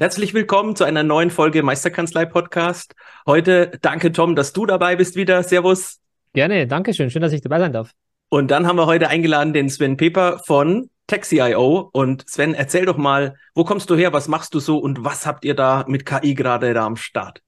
Herzlich willkommen zu einer neuen Folge Meisterkanzlei Podcast. Heute danke Tom, dass du dabei bist wieder. Servus. Gerne, danke schön. Schön, dass ich dabei sein darf. Und dann haben wir heute eingeladen den Sven Peper von TaxiIO. Und Sven, erzähl doch mal, wo kommst du her, was machst du so und was habt ihr da mit KI gerade da am Start?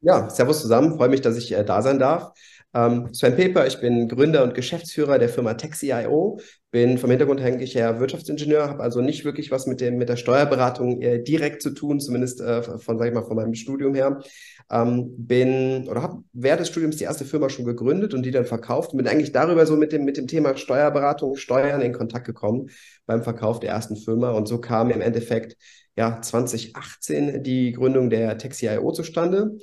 Ja, servus zusammen. Freue mich, dass ich äh, da sein darf. Ähm, Sven Peper, ich bin Gründer und Geschäftsführer der Firma TaxiIO, bin vom Hintergrund eigentlich ja Wirtschaftsingenieur, habe also nicht wirklich was mit, dem, mit der Steuerberatung äh, direkt zu tun, zumindest äh, von, sag ich mal, von meinem Studium her. Ähm, bin oder habe während des Studiums die erste Firma schon gegründet und die dann verkauft. Und bin eigentlich darüber so mit dem, mit dem Thema Steuerberatung, Steuern in Kontakt gekommen beim Verkauf der ersten Firma. Und so kam im Endeffekt ja 2018 die Gründung der TaxiIO zustande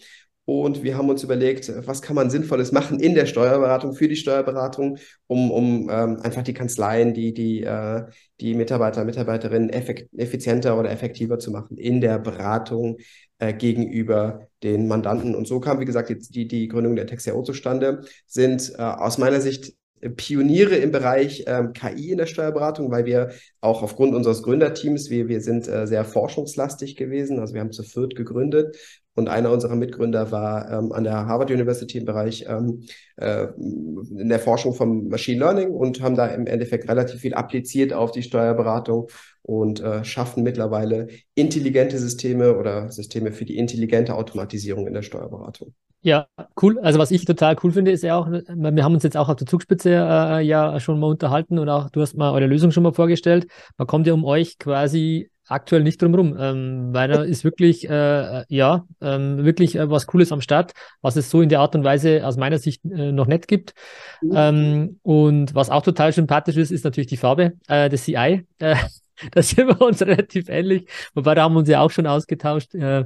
und wir haben uns überlegt, was kann man Sinnvolles machen in der Steuerberatung, für die Steuerberatung, um, um ähm, einfach die Kanzleien, die, die, äh, die Mitarbeiter, Mitarbeiterinnen effizienter oder effektiver zu machen in der Beratung äh, gegenüber den Mandanten. Und so kam, wie gesagt, die, die, Gründung der TextIO zustande, sind äh, aus meiner Sicht Pioniere im Bereich ähm, KI in der Steuerberatung, weil wir auch aufgrund unseres Gründerteams, wir, wir sind äh, sehr forschungslastig gewesen. Also wir haben zu viert gegründet und einer unserer Mitgründer war ähm, an der Harvard University im Bereich ähm, äh, in der Forschung vom Machine Learning und haben da im Endeffekt relativ viel appliziert auf die Steuerberatung und äh, schaffen mittlerweile intelligente Systeme oder Systeme für die intelligente Automatisierung in der Steuerberatung. Ja, cool. Also was ich total cool finde, ist ja auch, wir haben uns jetzt auch auf der Zugspitze äh, ja schon mal unterhalten und auch du hast mal eure Lösung schon mal vorgestellt. Man kommt ja um euch quasi aktuell nicht drum ähm, weil da ist wirklich, äh, ja, ähm, wirklich äh, was Cooles am Start, was es so in der Art und Weise aus meiner Sicht äh, noch nicht gibt. Mhm. Ähm, und was auch total sympathisch ist, ist natürlich die Farbe äh, des CI. Äh, da sind wir uns relativ ähnlich, wobei da haben wir uns ja auch schon ausgetauscht, äh,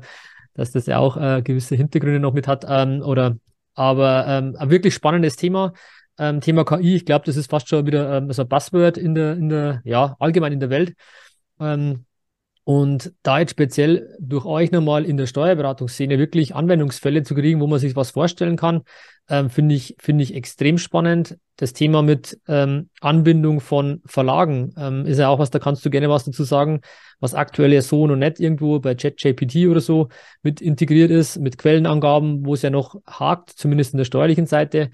dass das ja auch äh, gewisse Hintergründe noch mit hat. Ähm, oder aber ähm, ein wirklich spannendes Thema. Ähm, Thema KI, ich glaube, das ist fast schon wieder ähm, so ein Buzzword in der, in der, ja, allgemein in der Welt. Ähm, und da jetzt speziell durch euch nochmal in der Steuerberatungsszene wirklich Anwendungsfälle zu kriegen, wo man sich was vorstellen kann, ähm, finde ich, finde ich extrem spannend. Das Thema mit ähm, Anbindung von Verlagen ähm, ist ja auch was, da kannst du gerne was dazu sagen, was aktuell ja so noch nicht irgendwo bei ChatGPT oder so mit integriert ist, mit Quellenangaben, wo es ja noch hakt, zumindest in der steuerlichen Seite.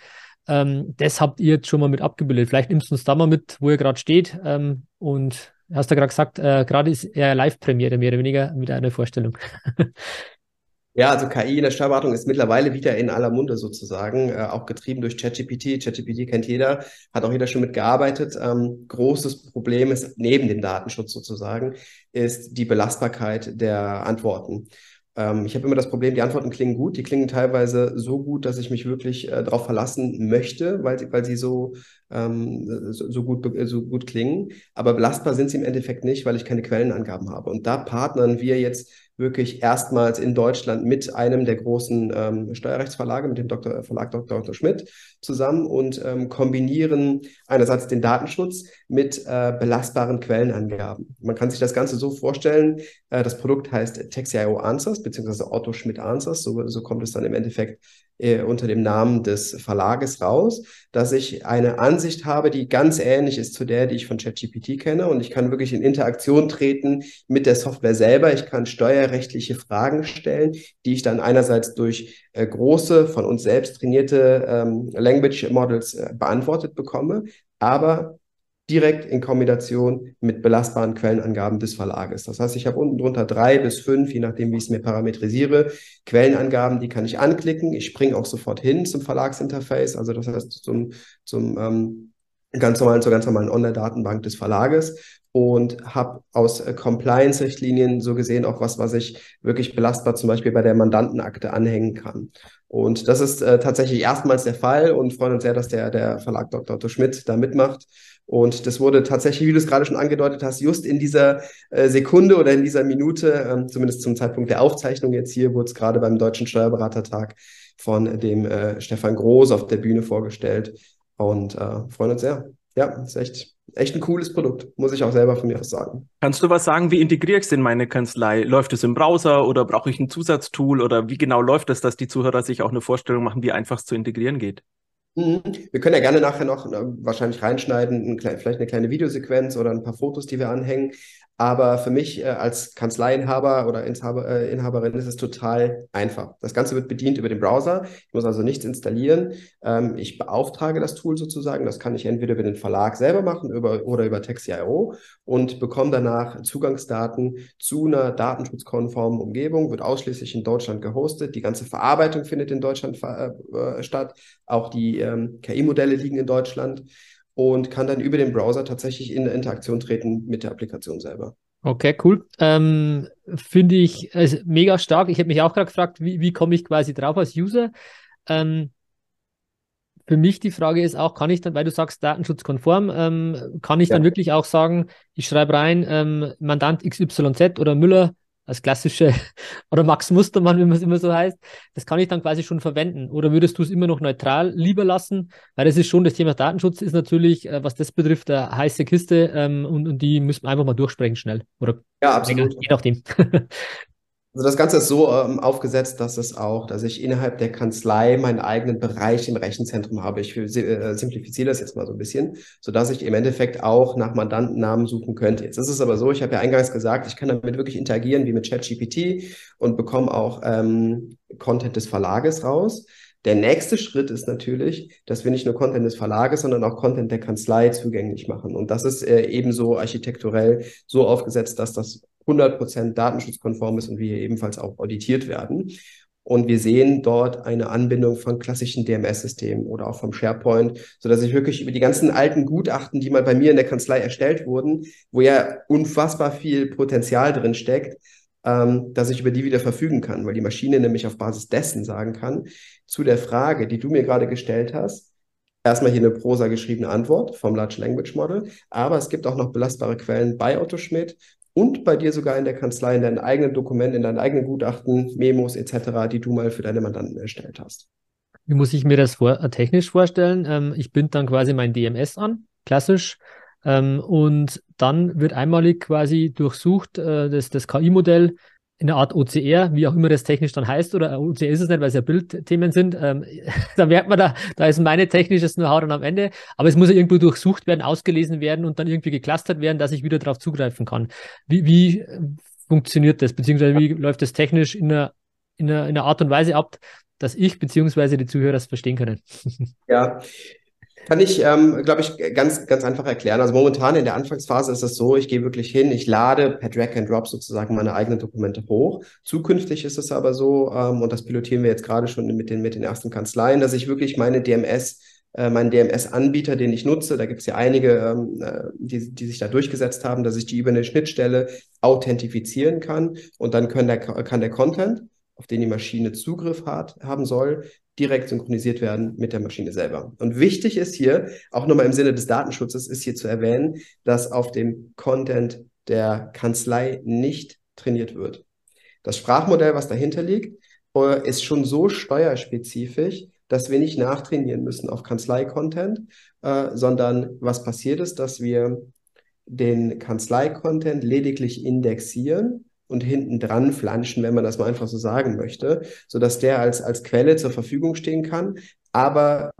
Ähm, das habt ihr jetzt schon mal mit abgebildet. Vielleicht nimmst du uns da mal mit, wo ihr gerade steht ähm, und hast du gerade gesagt, äh, gerade ist er Live-Premiere, mehr oder weniger mit einer Vorstellung. Ja, also KI in der Steuerberatung ist mittlerweile wieder in aller Munde sozusagen, äh, auch getrieben durch ChatGPT. ChatGPT kennt jeder, hat auch jeder schon mitgearbeitet. Ähm, großes Problem ist, neben dem Datenschutz sozusagen, ist die Belastbarkeit der Antworten. Ähm, ich habe immer das Problem, die Antworten klingen gut, die klingen teilweise so gut, dass ich mich wirklich äh, darauf verlassen möchte, weil, sie, weil sie so, ähm, so, so, gut, so gut klingen. Aber belastbar sind sie im Endeffekt nicht, weil ich keine Quellenangaben habe. Und da partnern wir jetzt wirklich erstmals in Deutschland mit einem der großen ähm, Steuerrechtsverlage, mit dem Dr. Verlag Dr. Dr. Schmidt zusammen und ähm, kombinieren einerseits den Datenschutz mit äh, belastbaren Quellenangaben. Man kann sich das Ganze so vorstellen, äh, das Produkt heißt TextIO Answers, beziehungsweise Otto Schmidt Answers, so, so kommt es dann im Endeffekt äh, unter dem Namen des Verlages raus, dass ich eine Ansicht habe, die ganz ähnlich ist zu der, die ich von ChatGPT kenne. Und ich kann wirklich in Interaktion treten mit der Software selber. Ich kann steuerrechtliche Fragen stellen, die ich dann einerseits durch äh, große, von uns selbst trainierte ähm, Language Models äh, beantwortet bekomme, aber direkt in Kombination mit belastbaren Quellenangaben des Verlages. Das heißt, ich habe unten drunter drei bis fünf, je nachdem, wie ich es mir parametrisiere, Quellenangaben, die kann ich anklicken. Ich springe auch sofort hin zum Verlagsinterface, also das heißt zum, zum ähm, ganz normalen, zur ganz normalen Online-Datenbank des Verlages und habe aus äh, Compliance-Richtlinien so gesehen auch was, was ich wirklich belastbar zum Beispiel bei der Mandantenakte anhängen kann. Und das ist äh, tatsächlich erstmals der Fall und freuen uns sehr, dass der, der Verlag Dr. Otto Schmidt da mitmacht Und das wurde tatsächlich, wie du es gerade schon angedeutet hast, just in dieser äh, Sekunde oder in dieser Minute, ähm, zumindest zum Zeitpunkt der Aufzeichnung jetzt hier, wurde es gerade beim Deutschen Steuerberatertag von dem äh, Stefan Groß auf der Bühne vorgestellt und äh, freuen uns sehr. Ja, ist echt, echt ein cooles Produkt, muss ich auch selber von mir aus sagen. Kannst du was sagen, wie integriere ich es in meine Kanzlei? Läuft es im Browser oder brauche ich ein Zusatztool oder wie genau läuft es, dass die Zuhörer sich auch eine Vorstellung machen, wie einfach es zu integrieren geht? Mhm. Wir können ja gerne nachher noch äh, wahrscheinlich reinschneiden, vielleicht eine kleine Videosequenz oder ein paar Fotos, die wir anhängen. Aber für mich äh, als Kanzleiinhaber oder äh, Inhaberin ist es total einfach. Das Ganze wird bedient über den Browser. Ich muss also nichts installieren. Ähm, ich beauftrage das Tool sozusagen. Das kann ich entweder über den Verlag selber machen oder über Text.io und bekomme danach Zugangsdaten zu einer datenschutzkonformen Umgebung, wird ausschließlich in Deutschland gehostet. Die ganze Verarbeitung findet in Deutschland statt. Auch die ähm, KI-Modelle liegen in Deutschland und kann dann über den Browser tatsächlich in Interaktion treten mit der Applikation selber. Okay, cool. Ähm, Finde ich also mega stark. Ich habe mich auch gerade gefragt, wie, wie komme ich quasi drauf als User? Ähm, für mich die Frage ist auch, kann ich dann, weil du sagst datenschutzkonform, ähm, kann ich ja. dann wirklich auch sagen, ich schreibe rein, ähm, Mandant XYZ oder Müller als klassische oder Max Mustermann, wie man es immer so heißt, das kann ich dann quasi schon verwenden. Oder würdest du es immer noch neutral lieber lassen? Weil das ist schon das Thema Datenschutz ist natürlich, äh, was das betrifft, eine heiße Kiste ähm, und, und die müssen wir einfach mal durchsprechen schnell. Oder ja, absolut. je nachdem. Also das Ganze ist so ähm, aufgesetzt, dass es auch, dass ich innerhalb der Kanzlei meinen eigenen Bereich im Rechenzentrum habe. Ich äh, simplifiziere das jetzt mal so ein bisschen, so dass ich im Endeffekt auch nach Mandantennamen suchen könnte. Jetzt ist es aber so, ich habe ja eingangs gesagt, ich kann damit wirklich interagieren wie mit ChatGPT und bekomme auch ähm, Content des Verlages raus. Der nächste Schritt ist natürlich, dass wir nicht nur Content des Verlages, sondern auch Content der Kanzlei zugänglich machen. Und das ist äh, ebenso architekturell so aufgesetzt, dass das 100% datenschutzkonform ist und wir ebenfalls auch auditiert werden. Und wir sehen dort eine Anbindung von klassischen DMS-Systemen oder auch vom SharePoint, so dass ich wirklich über die ganzen alten Gutachten, die mal bei mir in der Kanzlei erstellt wurden, wo ja unfassbar viel Potenzial drin steckt, ähm, dass ich über die wieder verfügen kann, weil die Maschine nämlich auf Basis dessen sagen kann, zu der Frage, die du mir gerade gestellt hast, erstmal hier eine prosa geschriebene Antwort vom Large Language Model, aber es gibt auch noch belastbare Quellen bei Otto Schmidt und bei dir sogar in der Kanzlei, in deinen eigenen Dokumenten, in deinen eigenen Gutachten, Memos etc., die du mal für deine Mandanten erstellt hast. Wie muss ich mir das vor, äh, technisch vorstellen? Ähm, ich binde dann quasi mein DMS an, klassisch, ähm, und dann wird einmalig quasi durchsucht äh, das, das KI-Modell in einer Art OCR, wie auch immer das technisch dann heißt, oder OCR ist es nicht, weil es ja Bildthemen sind. Ähm, da merkt man, da, da ist meine technisches Know-how dann am Ende. Aber es muss ja irgendwo durchsucht werden, ausgelesen werden und dann irgendwie geclustert werden, dass ich wieder darauf zugreifen kann. Wie, wie äh, funktioniert das? Beziehungsweise wie läuft das technisch in einer, in einer, in einer Art und Weise ab, dass ich beziehungsweise die Zuhörer es verstehen können? Ja, kann ich, ähm, glaube ich, ganz, ganz einfach erklären. Also momentan in der Anfangsphase ist es so, ich gehe wirklich hin, ich lade per Drag and Drop sozusagen meine eigenen Dokumente hoch. Zukünftig ist es aber so, ähm, und das pilotieren wir jetzt gerade schon mit den, mit den ersten Kanzleien, dass ich wirklich meine DMS äh, meinen DMS-Anbieter, den ich nutze, da gibt es ja einige, ähm, äh, die, die sich da durchgesetzt haben, dass ich die über eine Schnittstelle authentifizieren kann und dann können der, kann der Content, auf den die Maschine Zugriff hat, haben soll, direkt synchronisiert werden mit der Maschine selber. Und wichtig ist hier, auch nochmal im Sinne des Datenschutzes, ist hier zu erwähnen, dass auf dem Content der Kanzlei nicht trainiert wird. Das Sprachmodell, was dahinter liegt, äh, ist schon so steuerspezifisch, dass wir nicht nachtrainieren müssen auf Kanzlei-Content, äh, sondern was passiert ist, dass wir den Kanzlei-Content lediglich indexieren und hinten dran flanschen, wenn man das mal einfach so sagen möchte, so dass der als, als Quelle zur Verfügung stehen kann, aber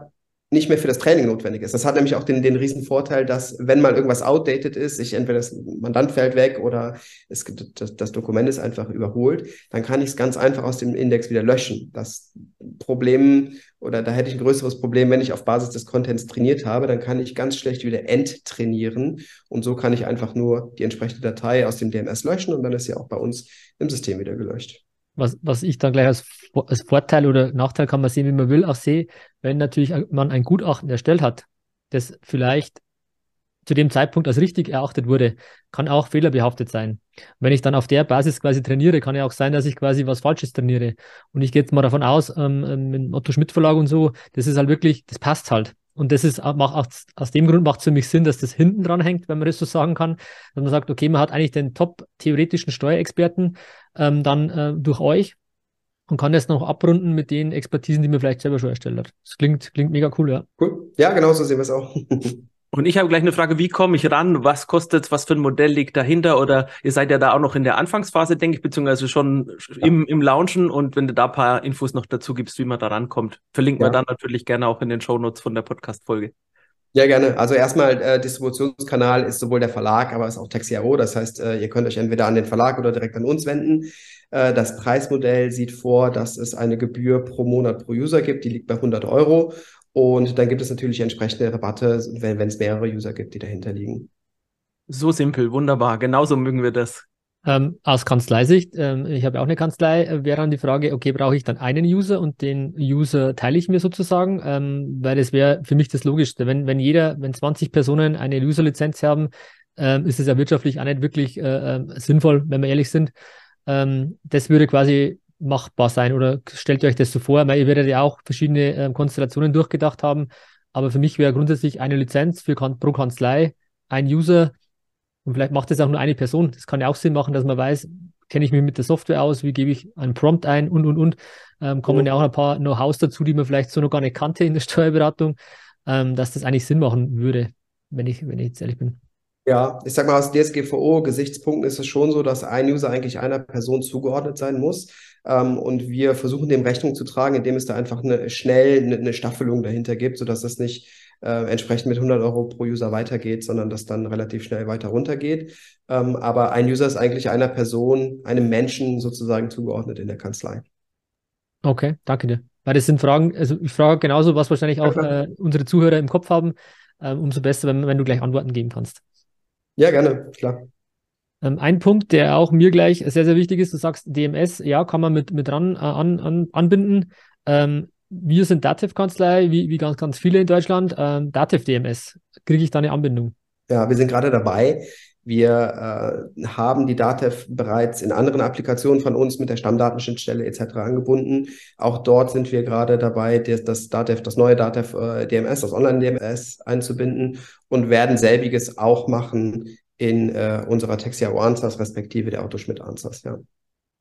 nicht mehr für das Training notwendig ist. Das hat nämlich auch den, den riesen Vorteil, dass wenn mal irgendwas outdated ist, ich entweder das Mandant fällt weg oder es, das, das Dokument ist einfach überholt, dann kann ich es ganz einfach aus dem Index wieder löschen. Das Problem oder da hätte ich ein größeres Problem, wenn ich auf Basis des Contents trainiert habe, dann kann ich ganz schlecht wieder enttrainieren und so kann ich einfach nur die entsprechende Datei aus dem DMS löschen und dann ist sie auch bei uns im System wieder gelöscht was, was ich dann gleich als, als Vorteil oder Nachteil kann man sehen, wie man will, auch sehe, wenn natürlich man ein Gutachten erstellt hat, das vielleicht zu dem Zeitpunkt als richtig erachtet wurde, kann auch fehlerbehaftet sein. wenn ich dann auf der Basis quasi trainiere, kann ja auch sein, dass ich quasi was Falsches trainiere. Und ich gehe jetzt mal davon aus, ähm, ähm mit Otto Schmidt Verlag und so, das ist halt wirklich, das passt halt. Und das ist macht, aus dem Grund macht es für mich Sinn, dass das hinten dran hängt, wenn man das so sagen kann. Dass man sagt, okay, man hat eigentlich den top theoretischen Steuerexperten ähm, dann äh, durch euch und kann das noch abrunden mit den Expertisen, die man vielleicht selber schon erstellt hat. Das klingt, klingt mega cool, ja. Cool. Ja, genau so sehen wir es auch. Und ich habe gleich eine Frage, wie komme ich ran? Was kostet was für ein Modell liegt dahinter? Oder ihr seid ja da auch noch in der Anfangsphase, denke ich, beziehungsweise schon im, im Launchen. Und wenn du da ein paar Infos noch dazu gibst, wie man da rankommt, verlinken ja. wir dann natürlich gerne auch in den Shownotes von der Podcast-Folge. Ja, gerne. Also erstmal, äh, Distributionskanal ist sowohl der Verlag, aber ist auch Texiaro. Das heißt, äh, ihr könnt euch entweder an den Verlag oder direkt an uns wenden. Äh, das Preismodell sieht vor, dass es eine Gebühr pro Monat pro User gibt. Die liegt bei 100 Euro. Und dann gibt es natürlich entsprechende Rabatte, wenn es mehrere User gibt, die dahinter liegen. So simpel, wunderbar. Genauso mögen wir das. Ähm, aus Kanzleisicht, ähm, ich habe auch eine Kanzlei, äh, wäre dann die Frage, okay, brauche ich dann einen User und den User teile ich mir sozusagen, ähm, weil das wäre für mich das Logischste. Wenn, wenn jeder, wenn 20 Personen eine User-Lizenz haben, ähm, ist es ja wirtschaftlich auch nicht wirklich äh, äh, sinnvoll, wenn wir ehrlich sind. Ähm, das würde quasi machbar sein? Oder stellt ihr euch das so vor? Weil ihr werdet ja auch verschiedene äh, Konstellationen durchgedacht haben. Aber für mich wäre grundsätzlich eine Lizenz für pro Kanzlei, ein User und vielleicht macht das auch nur eine Person. Das kann ja auch Sinn machen, dass man weiß, kenne ich mich mit der Software aus, wie gebe ich einen Prompt ein und, und, und. Ähm, kommen ja. ja auch ein paar Know-hows dazu, die man vielleicht so noch gar nicht kannte in der Steuerberatung, ähm, dass das eigentlich Sinn machen würde, wenn ich, wenn ich jetzt ehrlich bin. Ja, ich sag mal, aus DSGVO-Gesichtspunkten ist es schon so, dass ein User eigentlich einer Person zugeordnet sein muss. Ähm, und wir versuchen dem Rechnung zu tragen, indem es da einfach eine, schnell eine, eine Staffelung dahinter gibt, sodass es nicht äh, entsprechend mit 100 Euro pro User weitergeht, sondern das dann relativ schnell weiter runtergeht. Ähm, aber ein User ist eigentlich einer Person, einem Menschen sozusagen zugeordnet in der Kanzlei. Okay, danke dir. Weil das sind Fragen, also ich frage genauso, was wahrscheinlich auch äh, unsere Zuhörer im Kopf haben. Ähm, umso besser, wenn, wenn du gleich Antworten geben kannst. Ja, gerne, klar. Ähm, ein Punkt, der auch mir gleich sehr, sehr wichtig ist, du sagst DMS, ja, kann man mit, mit ran äh, an, an, anbinden. Ähm, wir sind Dativ-Kanzlei, wie, wie ganz, ganz viele in Deutschland. Ähm, Dativ DMS, kriege ich da eine Anbindung? Ja, wir sind gerade dabei. Wir äh, haben die Datev bereits in anderen Applikationen von uns mit der Stammdatenschnittstelle etc. angebunden. Auch dort sind wir gerade dabei, das, das Datev, das neue Datev äh, DMS, das Online-DMS einzubinden und werden selbiges auch machen in äh, unserer Texia Answers respektive der Autoschmidt Answers, ja.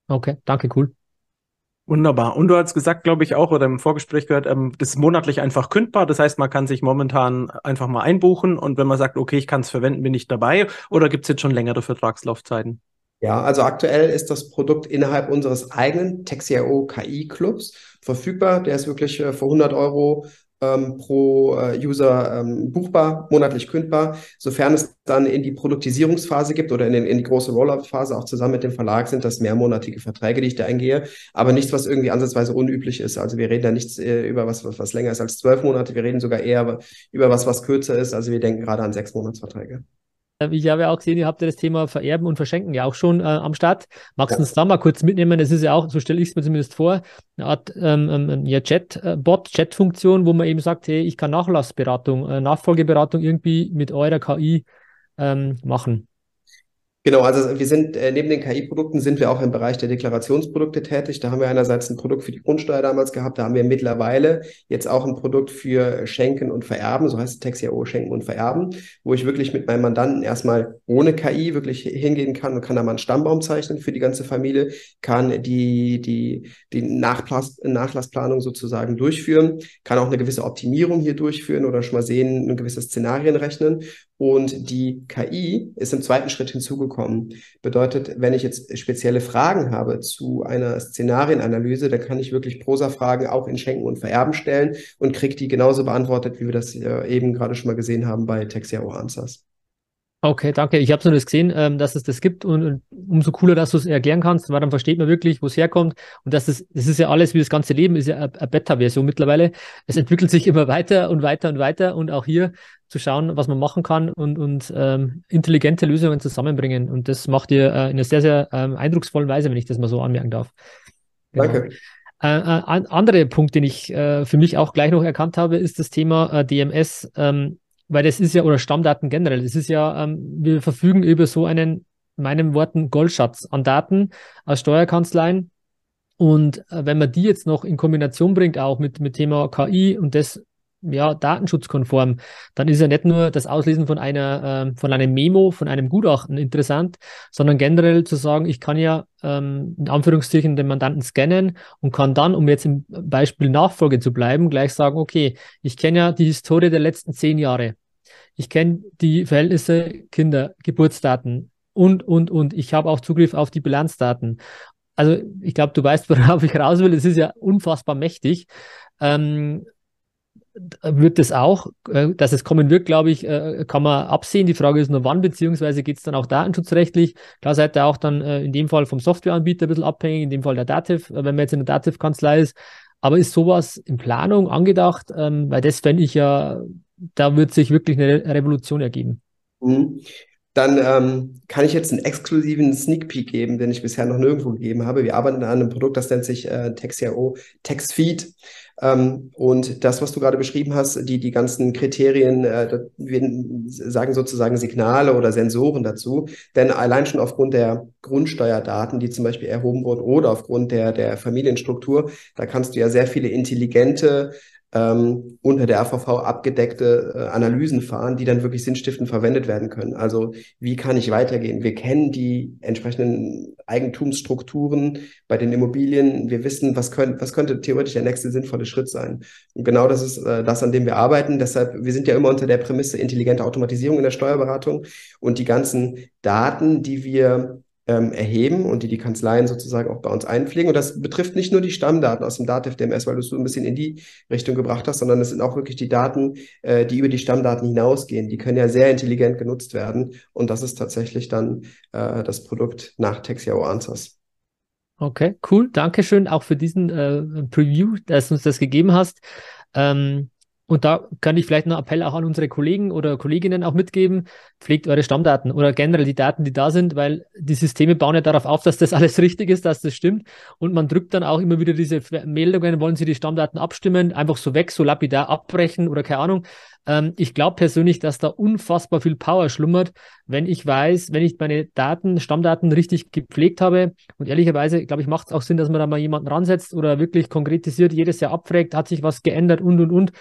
Okay, danke, cool. Wunderbar. Und du hast gesagt, glaube ich, auch oder im Vorgespräch gehört, ähm, das ist monatlich einfach kündbar. Das heißt, man kann sich momentan einfach mal einbuchen und wenn man sagt, okay, ich kann es verwenden, bin ich dabei. Oder gibt es jetzt schon längere Vertragslaufzeiten? Ja, also aktuell ist das Produkt innerhalb unseres eigenen Texio KI Clubs verfügbar. Der ist wirklich äh, für 100 Euro ähm, pro äh, User ähm, buchbar, monatlich kündbar. Sofern es dann in die Produktisierungsphase gibt oder in, den, in die große Rollout-Phase, auch zusammen mit dem Verlag, sind das mehrmonatige Verträge, die ich da eingehe. Aber nichts, was irgendwie ansatzweise unüblich ist. Also wir reden da nichts äh, über was, was, was länger ist als zwölf Monate. Wir reden sogar eher über was, was kürzer ist. Also wir denken gerade an sechs Monatsverträge. Äh, ich habe ja auch gesehen, ihr habt ja das Thema Vererben und Verschenken ja auch schon äh, am Start. Magst du uns da mal kurz mitnehmen? Das ist ja auch, so stelle ich es mir zumindest vor, eine Art ähm, ähm, ja, Chat-Bot, äh, Chat-Funktion, wo man eben sagt, hey, ich kann Nachlassberatung, äh, Nachfolgeberatung irgendwie mit eurer KI ähm, machen. Genau, also wir sind äh, neben den KI-Produkten sind wir auch im Bereich der Deklarationsprodukte tätig. Da haben wir einerseits ein Produkt für die Grundsteuer damals gehabt, da haben wir mittlerweile jetzt auch ein Produkt für Schenken und Vererben, so heißt es Texia-O, Schenken und Vererben, wo ich wirklich mit meinem Mandanten erstmal ohne KI wirklich hingehen kann und kann da mal einen Stammbaum zeichnen für die ganze Familie, kann die, die, die Nachplas Nachlassplanung sozusagen durchführen, kann auch eine gewisse Optimierung hier durchführen oder schon mal sehen, ein gewisses Szenarien rechnen und die KI ist im zweiten Schritt hinzugekommen. Bedeutet, wenn ich jetzt spezielle Fragen habe zu einer Szenarienanalyse, dann kann ich wirklich Prosa-Fragen auch in Schenken und Vererben stellen und kriege die genauso beantwortet, wie wir das eben gerade schon mal gesehen haben bei Texia Answers. Okay, danke. Ich habe so das gesehen, ähm, dass es das gibt und, und umso cooler, dass du es erklären kannst, weil dann versteht man wirklich, wo es herkommt und dass es, das ist ja alles wie das ganze Leben, ist ja eine Beta-Version mittlerweile. Es entwickelt sich immer weiter und weiter und weiter und auch hier zu schauen, was man machen kann und, und ähm, intelligente Lösungen zusammenbringen. Und das macht ihr äh, in einer sehr, sehr ähm, eindrucksvollen Weise, wenn ich das mal so anmerken darf. Genau. Danke. Äh, äh, ein anderer Punkt, den ich äh, für mich auch gleich noch erkannt habe, ist das Thema äh, DMS. Ähm, weil das ist ja, oder Stammdaten generell, das ist ja, ähm, wir verfügen über so einen, in meinen Worten, Goldschatz an Daten aus Steuerkanzleien. Und äh, wenn man die jetzt noch in Kombination bringt, auch mit, mit Thema KI und das ja, datenschutzkonform, dann ist ja nicht nur das Auslesen von einer, äh, von einem Memo, von einem Gutachten interessant, sondern generell zu sagen, ich kann ja ähm, in Anführungszeichen den Mandanten scannen und kann dann, um jetzt im Beispiel Nachfolge zu bleiben, gleich sagen, okay, ich kenne ja die Historie der letzten zehn Jahre. Ich kenne die Verhältnisse Kinder, Geburtsdaten und, und, und. Ich habe auch Zugriff auf die Bilanzdaten. Also ich glaube, du weißt, worauf ich raus will. Es ist ja unfassbar mächtig. Ähm, wird es auch, äh, dass es kommen wird, glaube ich, äh, kann man absehen. Die Frage ist nur wann, beziehungsweise geht es dann auch datenschutzrechtlich. Klar seid ihr auch dann äh, in dem Fall vom Softwareanbieter ein bisschen abhängig, in dem Fall der Dativ, wenn man jetzt in der Dativ-Kanzlei ist. Aber ist sowas in Planung angedacht? Ähm, weil das fände ich ja, da wird sich wirklich eine Revolution ergeben. Mhm. Dann ähm, kann ich jetzt einen exklusiven Sneak Peek geben, den ich bisher noch nirgendwo gegeben habe. Wir arbeiten an einem Produkt, das nennt sich äh, TextIO TextFeed. Ähm, und das, was du gerade beschrieben hast, die, die ganzen Kriterien, äh, wir sagen sozusagen Signale oder Sensoren dazu. Denn allein schon aufgrund der Grundsteuerdaten, die zum Beispiel erhoben wurden, oder aufgrund der, der Familienstruktur, da kannst du ja sehr viele intelligente ähm, unter der AVV abgedeckte äh, Analysen fahren, die dann wirklich sinnstiftend verwendet werden können. Also wie kann ich weitergehen? Wir kennen die entsprechenden Eigentumsstrukturen bei den Immobilien. Wir wissen, was, können, was könnte theoretisch der nächste sinnvolle Schritt sein. Und genau das ist äh, das, an dem wir arbeiten. Deshalb, wir sind ja immer unter der Prämisse intelligente Automatisierung in der Steuerberatung und die ganzen Daten, die wir ähm, erheben und die die Kanzleien sozusagen auch bei uns einpflegen. Und das betrifft nicht nur die Stammdaten aus dem Dativ-DMS, weil du es so ein bisschen in die Richtung gebracht hast, sondern es sind auch wirklich die Daten, äh, die über die Stammdaten hinausgehen. Die können ja sehr intelligent genutzt werden. Und das ist tatsächlich dann äh, das Produkt nach Texiao Answers. Okay, cool. Dankeschön auch für diesen äh, Preview, dass du uns das gegeben hast. Ähm, und da kann ich vielleicht einen Appell auch an unsere Kollegen oder Kolleginnen auch mitgeben, pflegt eure Stammdaten oder generell die Daten, die da sind, weil die Systeme bauen ja darauf auf, dass das alles richtig ist, dass das stimmt. Und man drückt dann auch immer wieder diese Meldungen, wollen Sie die Stammdaten abstimmen, einfach so weg, so lapidar abbrechen oder keine Ahnung. Ähm, ich glaube persönlich, dass da unfassbar viel Power schlummert, wenn ich weiß, wenn ich meine Daten, Stammdaten richtig gepflegt habe. Und ehrlicherweise, glaube ich, macht es auch Sinn, dass man da mal jemanden ransetzt oder wirklich konkretisiert, jedes Jahr abfragt, hat sich was geändert und, und, und.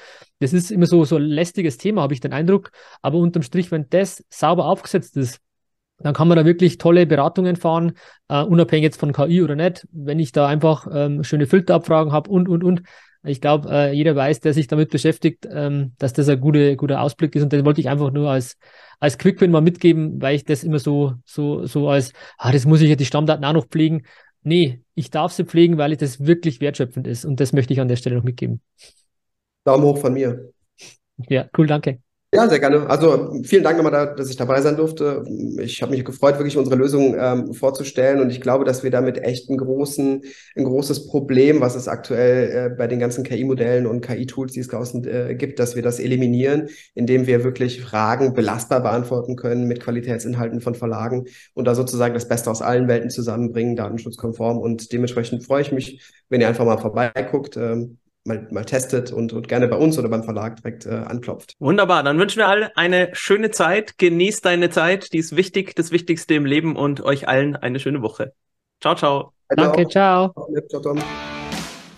Das ist immer so, so ein lästiges Thema, habe ich den Eindruck. Aber unterm Strich, wenn das sauber aufgesetzt ist, dann kann man da wirklich tolle Beratungen fahren, uh, unabhängig jetzt von KI oder nicht. Wenn ich da einfach ähm, schöne Filterabfragen habe und, und, und, ich glaube, äh, jeder weiß, der sich damit beschäftigt, ähm, dass das ein gute, guter Ausblick ist. Und den wollte ich einfach nur als, als Quick-Win mal mitgeben, weil ich das immer so, so, so als, ah, das muss ich ja die Stammdaten auch noch pflegen. Nee, ich darf sie pflegen, weil das wirklich wertschöpfend ist. Und das möchte ich an der Stelle noch mitgeben. Daumen hoch von mir. Ja, cool, danke. Ja, sehr gerne. Also vielen Dank nochmal, da, dass ich dabei sein durfte. Ich habe mich gefreut, wirklich unsere Lösung ähm, vorzustellen und ich glaube, dass wir damit echt einen großen, ein großes Problem, was es aktuell äh, bei den ganzen KI-Modellen und KI-Tools, die es draußen äh, gibt, dass wir das eliminieren, indem wir wirklich Fragen belastbar beantworten können mit Qualitätsinhalten von Verlagen und da sozusagen das Beste aus allen Welten zusammenbringen, datenschutzkonform. Und dementsprechend freue ich mich, wenn ihr einfach mal vorbeiguckt. Ähm, mal, mal testet und, und gerne bei uns oder beim Verlag direkt äh, anklopft. Wunderbar, dann wünschen wir alle eine schöne Zeit. Genießt deine Zeit, die ist wichtig, das Wichtigste im Leben und euch allen eine schöne Woche. Ciao, ciao. Danke, ciao. ciao